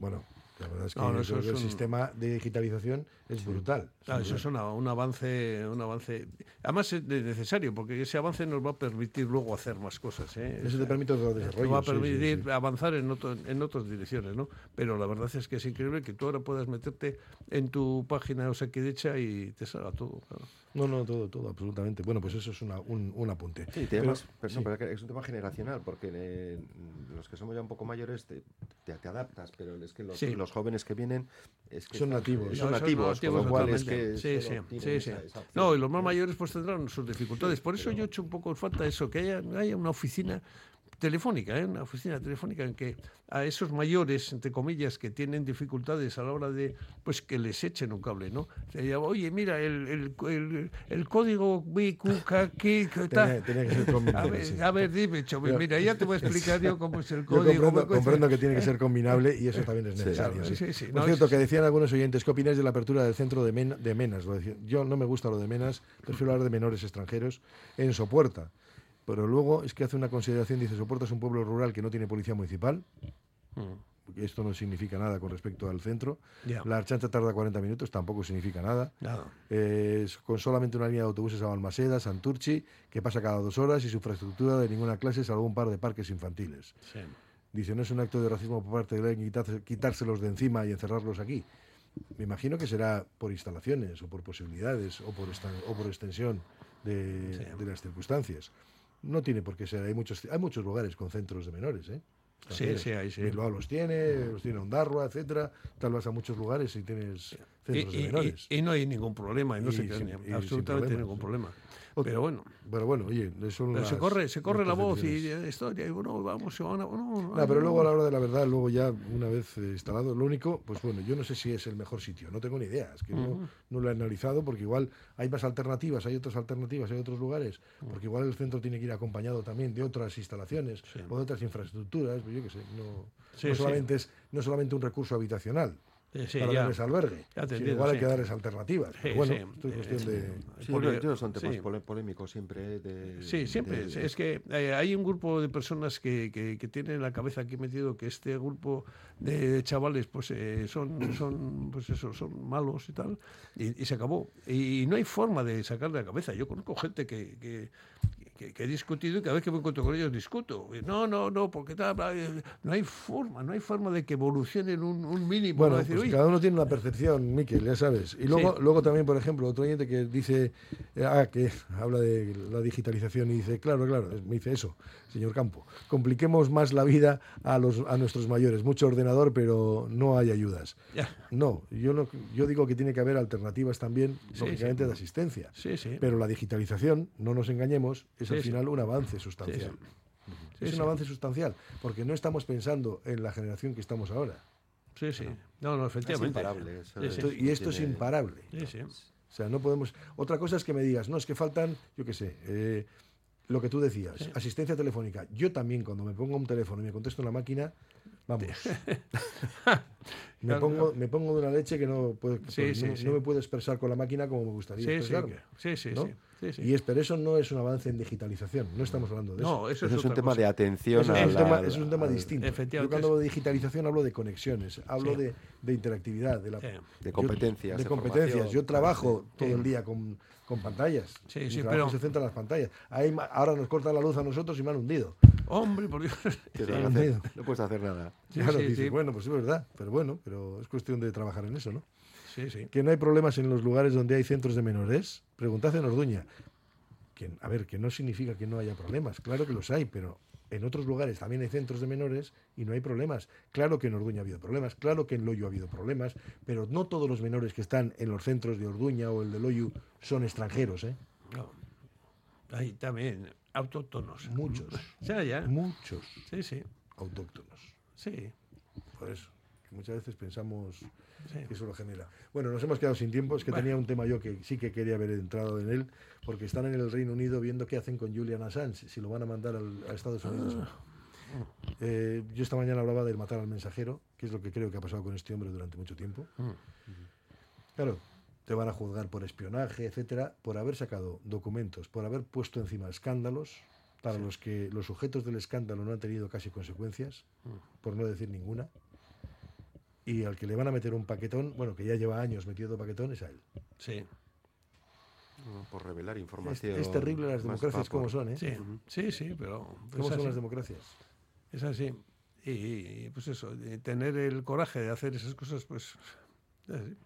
Bueno, la verdad es que No, no, yo eso creo que es el un- sistema de digitalización es brutal. Claro, eso es una- un avance, un avance. Además es de- necesario, porque ese avance nos va a permitir luego hacer más cosas. ¿eh? Eso te permite otro Nos desarrollo, va a sí, permitir sí. avanzar en, otro- en otras direcciones, ¿no? Pero la verdad es que es increíble que tú ahora puedas meterte en tu página Osakidecha y te salga todo. claro. No, no, todo, todo, absolutamente. Bueno, pues eso es una, un, un apunte. Sí, temas, pero, no, sí. pero que es un tema generacional, porque eh, los que somos ya un poco mayores te, te- te adaptas, pero es que los, Sí. los jóvenes que vienen es que Son nativos. son No, esos nativos, con lo cual es totalmente. que Sí, sí, sí, esa- esa. No, y los más mayores pues tendrán sus dificultades. Por eso yo echo un poco en falta eso, que haya, haya una oficina telefónica, ¿eh? una oficina telefónica en que a esos mayores, entre comillas, que tienen dificultades a la hora de, pues que les echen un cable, ¿no? Oye, mira, el, el, el, el código BQK, ¿qué, qué tal?". Tenía- tenía que ser combinable, A ver, sí. a ver, dime, Chome, Yo- mira, ya te voy a explicar yo cómo es el Yo código. comprendo, BQK. comprendo que tiene que ser combinable y eso también es necesario. sí. sí, sí, Por no, cierto, que decían algunos oyentes, ¿qué opináis de la apertura del centro de, Men- de Menas? Yo no me gusta lo de Menas, prefiero hablar de menores extranjeros en Sopuerta. Pero luego es que hace una consideración, dice, Sopuerta es un pueblo rural que no tiene policía municipal. porque Esto no significa nada con respecto al centro. La Archancha tarda 40 minutos, tampoco significa nada. Nada. Eh, con solamente una línea de autobuses a Balmaseda, Santurchi, que pasa cada dos horas y su infraestructura de ninguna clase, salvo un par de parques infantiles. Sí. Dice, no es un acto de racismo por parte de quitarse- quitárselos de encima y encerrarlos aquí. Me imagino que será por instalaciones o por posibilidades o por, esta- o por extensión de, de las circunstancias. No tiene por qué ser. Hay muchos, hay muchos lugares con centros de menores. ¿eh? Sí, También. sí, hay, sí. Bilbao los tiene, los tiene Ondarroa, etcétera. Tal vas a muchos lugares y tienes centros Y, de menores. y- y no hay ningún problema, y no Y se sin- absolutamente ningún problema. Pero bueno, Pero bueno, oye, son pero se corre, se corre la voz y historia, y bueno, vamos, se van a- no, pero luego a la hora de la verdad, luego ya una vez eh, instalado, lo único, pues bueno, yo no sé si es el mejor sitio, no tengo ni idea, es que no- no, lo he analizado porque igual hay más alternativas, hay otras alternativas, hay otros lugares, porque igual el centro tiene que ir acompañado también de otras instalaciones o de otras infraestructuras, pues yo qué sé, no, Sí, no sí. solamente es no solamente un recurso habitacional. Sí, sí, para ya. darles albergue. Ya te sino entiendo, igual hay que darles alternativas. Sí, Pero bueno, sí. esto es cuestión Eh, de. Sí, Porque- yo son temas polémicos siempre. De, Sí, siempre. de- Es que eh, hay un grupo de personas que, que, que tienen en la cabeza aquí metido que este grupo de chavales pues eh, son, son pues eso, son malos y tal, y, y se acabó. Y, no hay forma de sacarle la cabeza. Yo conozco gente que, que, que- que he discutido y cada vez que me encuentro con ellos discuto. No, no, no, porque tal, no hay forma, no hay forma de que evolucionen un, un mínimo. Bueno, pues "Oye, cada uno tiene una percepción, Miquel, ya sabes. Y luego, Sí. luego también, por ejemplo, otro oyente que dice, eh, ah, que habla de la digitalización y dice, claro, claro, me dice eso, señor Campo, compliquemos más la vida a, los, a nuestros mayores. Mucho ordenador, pero no hay ayudas. No, yo, no, yo digo que tiene que haber alternativas también, Sí, lógicamente, sí. de asistencia. Sí, sí. Pero la digitalización, no nos engañemos, es Sí, al sí. final un avance sustancial. Sí, es sí. un avance sustancial, porque no estamos pensando en la generación que estamos ahora. Sí, sí. No, no, efectivamente. imparable, eso Sí, sí. Esto- y esto es imparable. Sí, sí. O sea, no podemos. Otra cosa es que me digas, no, es que faltan, yo qué sé, eh, lo que tú decías, Sí. asistencia telefónica. Yo también, cuando me pongo un teléfono y me contesto en la máquina, vamos. me, pongo, me pongo de una leche que no, puedo, Sí, pues, sí, no, sí. no me puedo expresar con la máquina como me gustaría expresarme. que- sí, sí, ¿no? sí, sí, sí. Y es, pero eso no es un avance en digitalización, no estamos hablando de eso. No, eso Eso es, es un tema cosa. de atención Eso es, un la- tema, es un tema al- distinto. Yo Efectivamente, cuando hablo de digitalización hablo de conexiones, hablo Sí. de, de interactividad, de, la, Sí. De yo- competencias, de de competencias. Yo trabajo sí. todo el día con, con pantallas. Sí, Mi sí, pero- se centra en las pantallas. Ahí ahora nos cortan la luz a nosotros y me han hundido. Hombre, por Dios. ¿Qué Sí, sí. No puedes hacer nada. Sí, Claro, sí, dices, sí. bueno, pues es verdad, pero bueno, pero es cuestión de trabajar en eso, ¿no? Sí, sí. Que no hay problemas en los lugares donde hay centros de menores. Preguntad en Orduña. Que, a ver, que no significa que no haya problemas. Claro que los hay, pero en otros lugares también hay centros de menores y no hay problemas. Claro que en Orduña ha habido problemas, claro que en Loyo ha habido problemas, pero no todos los menores que están en los centros de Orduña o el de Loyo son extranjeros, ¿eh? No. Ahí también, autóctonos. Muchos. Ya, ya. Muchos Sí, sí. autóctonos. Sí. Por eso, que muchas veces pensamos Sí. que eso lo genera. Bueno, nos hemos quedado sin tiempo, es que Bueno. tenía un tema yo que sí que quería haber entrado en él, porque están en el Reino Unido viendo qué hacen con Julian Assange, si lo van a mandar al- a Estados Unidos. Ah. Eh, yo esta mañana hablaba del matar al mensajero, que es lo que creo que ha pasado con este hombre durante mucho tiempo. Mm. Claro, te van a juzgar por espionaje, etcétera, por haber sacado documentos, por haber puesto encima escándalos para los que los sujetos del escándalo no han tenido casi consecuencias, Mm. por no decir ninguna. Y al que le van a meter un paquetón, bueno, que ya lleva años metiendo paquetón, es a él. Sí. No, Por revelar Es, información. es terrible las democracias como son, ¿eh? Sí, sí, sí, pero... ¿Cómo son las democracias? Es así. Y, y, pues eso, tener el coraje de hacer esas cosas, pues... es así.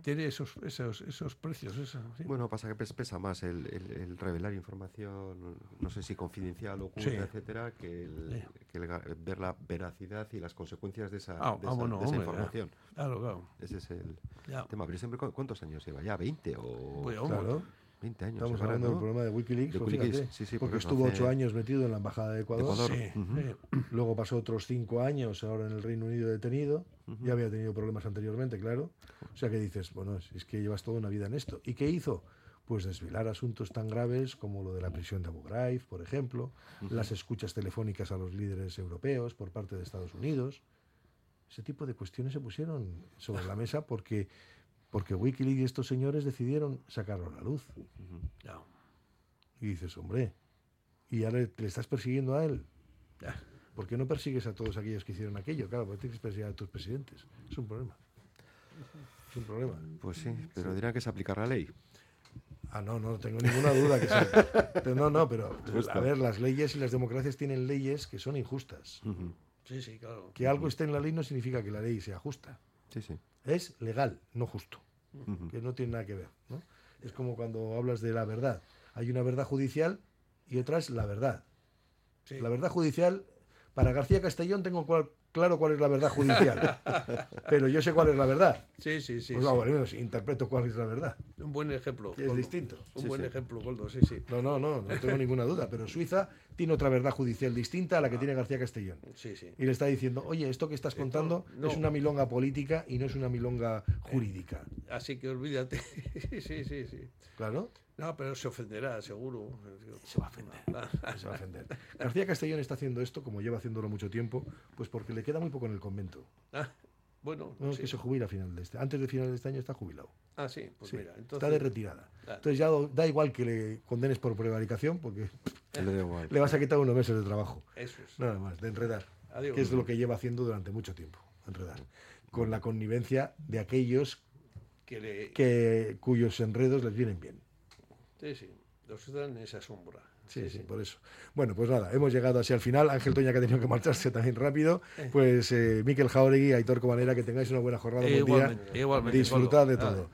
Tiene esos, esos, esos precios. Eso, sí. Bueno, pasa que pes- pesa más el, el- el revelar información, no sé si confidencial, oculta, Sí. etcétera, que, el, Sí. que el ga- ver la veracidad y las consecuencias de esa, Ah, de ah, esa- bueno, de esa hombre, ya. información. Claro, claro. Ese es el Ya. tema. Pero siempre, ¿cu- ¿cuántos años lleva? ¿Ya 20 o...? Pues, Claro. 20 años. Estamos hablando del ¿no? problema de Wikileaks, De pues Wikileaks, fíjate, sí, sí, porque estuvo hace- ocho años metido en la embajada de Ecuador. Ecuador, Sí, ujú. sí. Luego pasó otros cinco años ahora en el Reino Unido detenido. Ujú. Ya había tenido problemas anteriormente, claro. O sea que dices, bueno, es- es que llevas toda una vida en esto. ¿Y qué hizo? Pues desvelar asuntos tan graves como lo de la prisión de Abu Ghraib, por ejemplo, Ujú. las escuchas telefónicas a los líderes europeos por parte de Estados Unidos. Ese tipo de cuestiones se pusieron sobre la mesa porque, porque Wikileaks y estos señores decidieron sacarlo a la luz. Y dices, hombre, ¿y ahora le estás persiguiendo a él? ¿Por qué no persigues a todos aquellos que hicieron aquello? Claro, porque tienes que perseguir a tus presidentes. Es un problema. Es un problema. Pues sí, pero dirán que es aplicar la ley. Ah, no, no tengo ninguna duda que sea. Pero no, no, pero Justo. a ver, las leyes y las democracias tienen leyes que son injustas. Sí, sí, claro. Que algo esté en la ley no significa que la ley sea justa. Sí, sí. Es legal, no justo. Que no tiene nada que ver. ¿no? Es como cuando hablas de la verdad. Hay una verdad judicial y otra es la verdad. Sí. La verdad judicial, para García Castellón tengo cual- claro cuál es la verdad judicial, pero yo sé cuál es la verdad. Sí, sí, sí. Pues sí. bueno, sí, interpreto cuál es la verdad. Un buen ejemplo. Es Goldo. distinto. Un Sí, buen sí. ejemplo, Goldo, sí, sí. No, no, no, no tengo ninguna duda, pero Suiza tiene otra verdad judicial distinta a la que tiene García Castellón. Sí, sí. Y le está diciendo, oye, esto que estás contando no. es una milonga política y no es una milonga jurídica. Así que olvídate. sí, sí, sí. Claro, No, pero se ofenderá, seguro. se va a ofender. Se va a ofender. García Castellón está haciendo esto, como lleva haciéndolo mucho tiempo, pues porque le queda muy poco en el convento. Ah, bueno, No, es que se jubila a final de este. Antes de final de este año está jubilado. Ah, sí, pues Sí, mira. Entonces, está de retirada. Ah. Entonces ya da igual que le condenes por prevaricación, porque Le da igual. le vas a quitar unos meses de trabajo. Eso es. Nada más, de enredar. Adiós. Que es lo que lleva haciendo durante mucho tiempo, enredar. Con la connivencia de aquellos Que le... que, cuyos enredos les vienen bien. Sí, sí. Los dan en esa sombra. Sí, sí, por eso. Bueno, pues nada, hemos llegado así al final. Ángel Toña que ha tenido que marcharse también rápido. Pues eh, Miquel Jauregui, Aitor Cobanera, que tengáis una buena jornada, un buen día. Igualmente, igualmente, Disfrutad de todo.